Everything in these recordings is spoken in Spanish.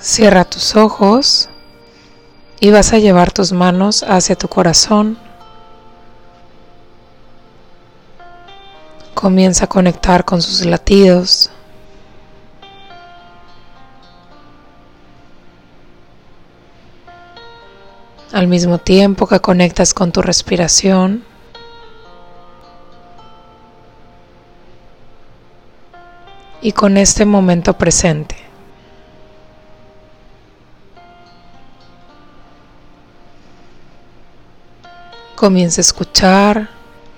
Cierra tus ojos y vas a llevar tus manos hacia tu corazón. Comienza a conectar con sus latidos. Al mismo tiempo que conectas con tu respiración. Y con este momento presente. Comienza a escuchar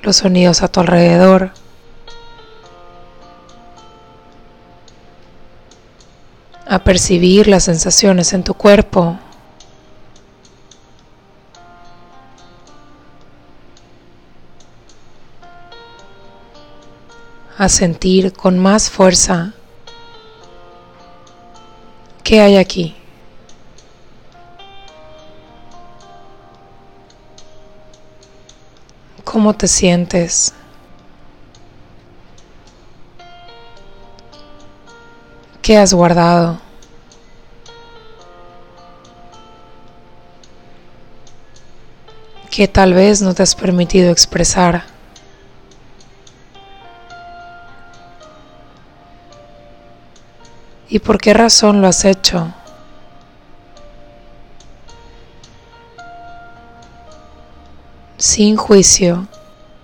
los sonidos a tu alrededor. A percibir las sensaciones en tu cuerpo. A sentir con más fuerza qué hay aquí. ¿Cómo te sientes? ¿Qué has guardado? ¿Qué tal vez no te has permitido expresar? ¿Y por qué razón lo has hecho? Sin juicio,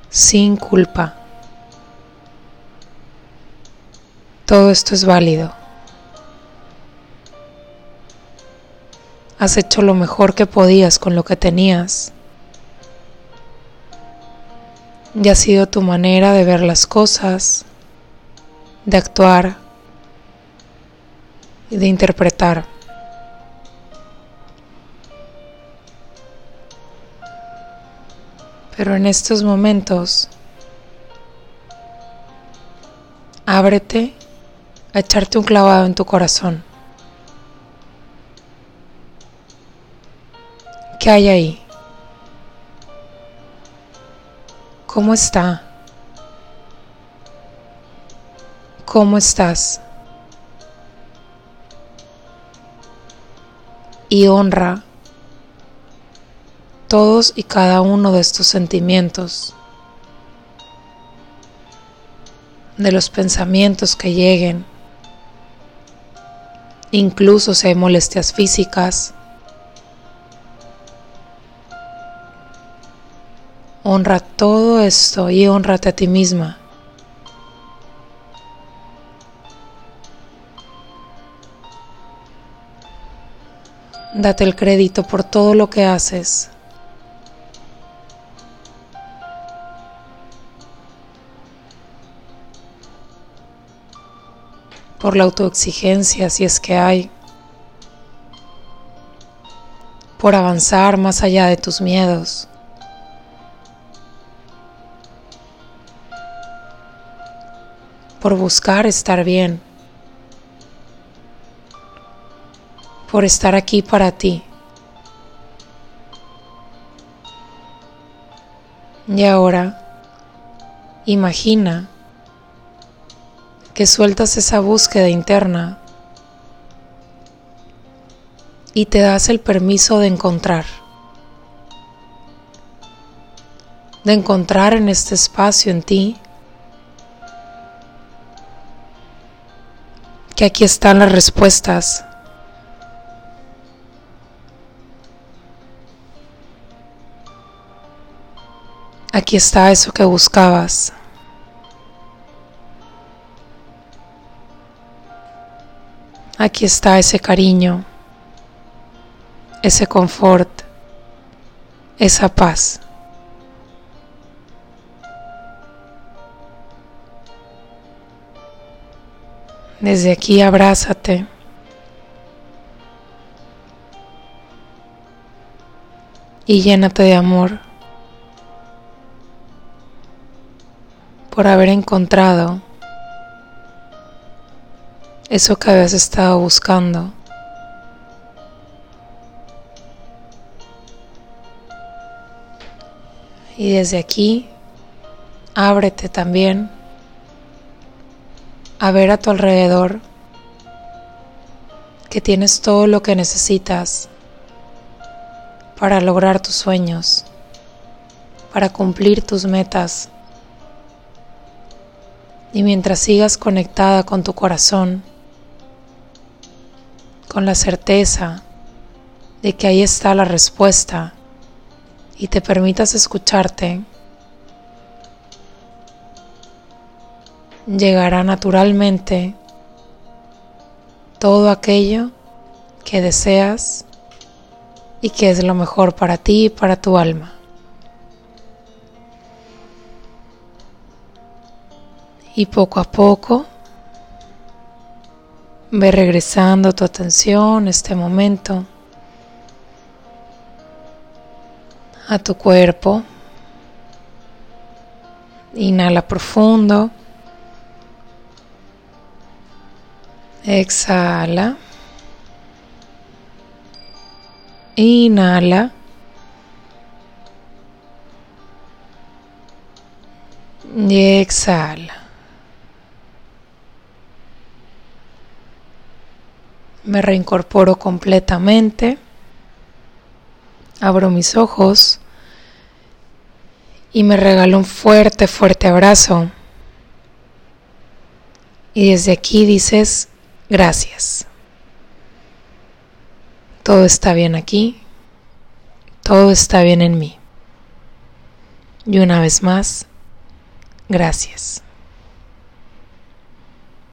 sin culpa. Todo esto es válido. Has hecho lo mejor que podías con lo que tenías. Y ha sido tu manera de ver las cosas, de actuar y de interpretar. Pero en estos momentos, ábrete a echarte un clavado en tu corazón. ¿Qué hay ahí? ¿Cómo está? ¿Cómo estás? Y honra todos y cada uno de estos sentimientos, de los pensamientos que lleguen, incluso si hay molestias físicas. Honra todo esto y honrate a ti misma. Date el crédito por todo lo que haces. Por la autoexigencia si es que hay, por avanzar más allá de tus miedos. por buscar estar bien, por estar aquí para ti. Y ahora, imagina que sueltas esa búsqueda interna y te das el permiso de encontrar, de encontrar en este espacio en ti que aquí están las respuestas. Aquí está eso que buscabas. Aquí está ese cariño, ese confort, esa paz. Desde aquí abrázate. Y llénate de amor por haber encontrado eso que habías estado buscando. Y desde aquí, ábrete también a ver a tu alrededor que tienes todo lo que necesitas para lograr tus sueños, para cumplir tus metas. Y mientras sigas conectada con tu corazón, con la certeza de que ahí está la respuesta y te permitas escucharte, llegará naturalmente todo aquello que deseas y que es lo mejor para ti y para tu alma. Y poco a poco ve regresando tu atención este momento a tu cuerpo. Inhala profundo. Exhala. Inhala. Y exhala. Me reincorporo completamente. Abro mis ojos y me regalo un fuerte, fuerte abrazo. Y desde aquí dices, Gracias. Todo está bien aquí. Todo está bien en mí. Y una vez más, gracias.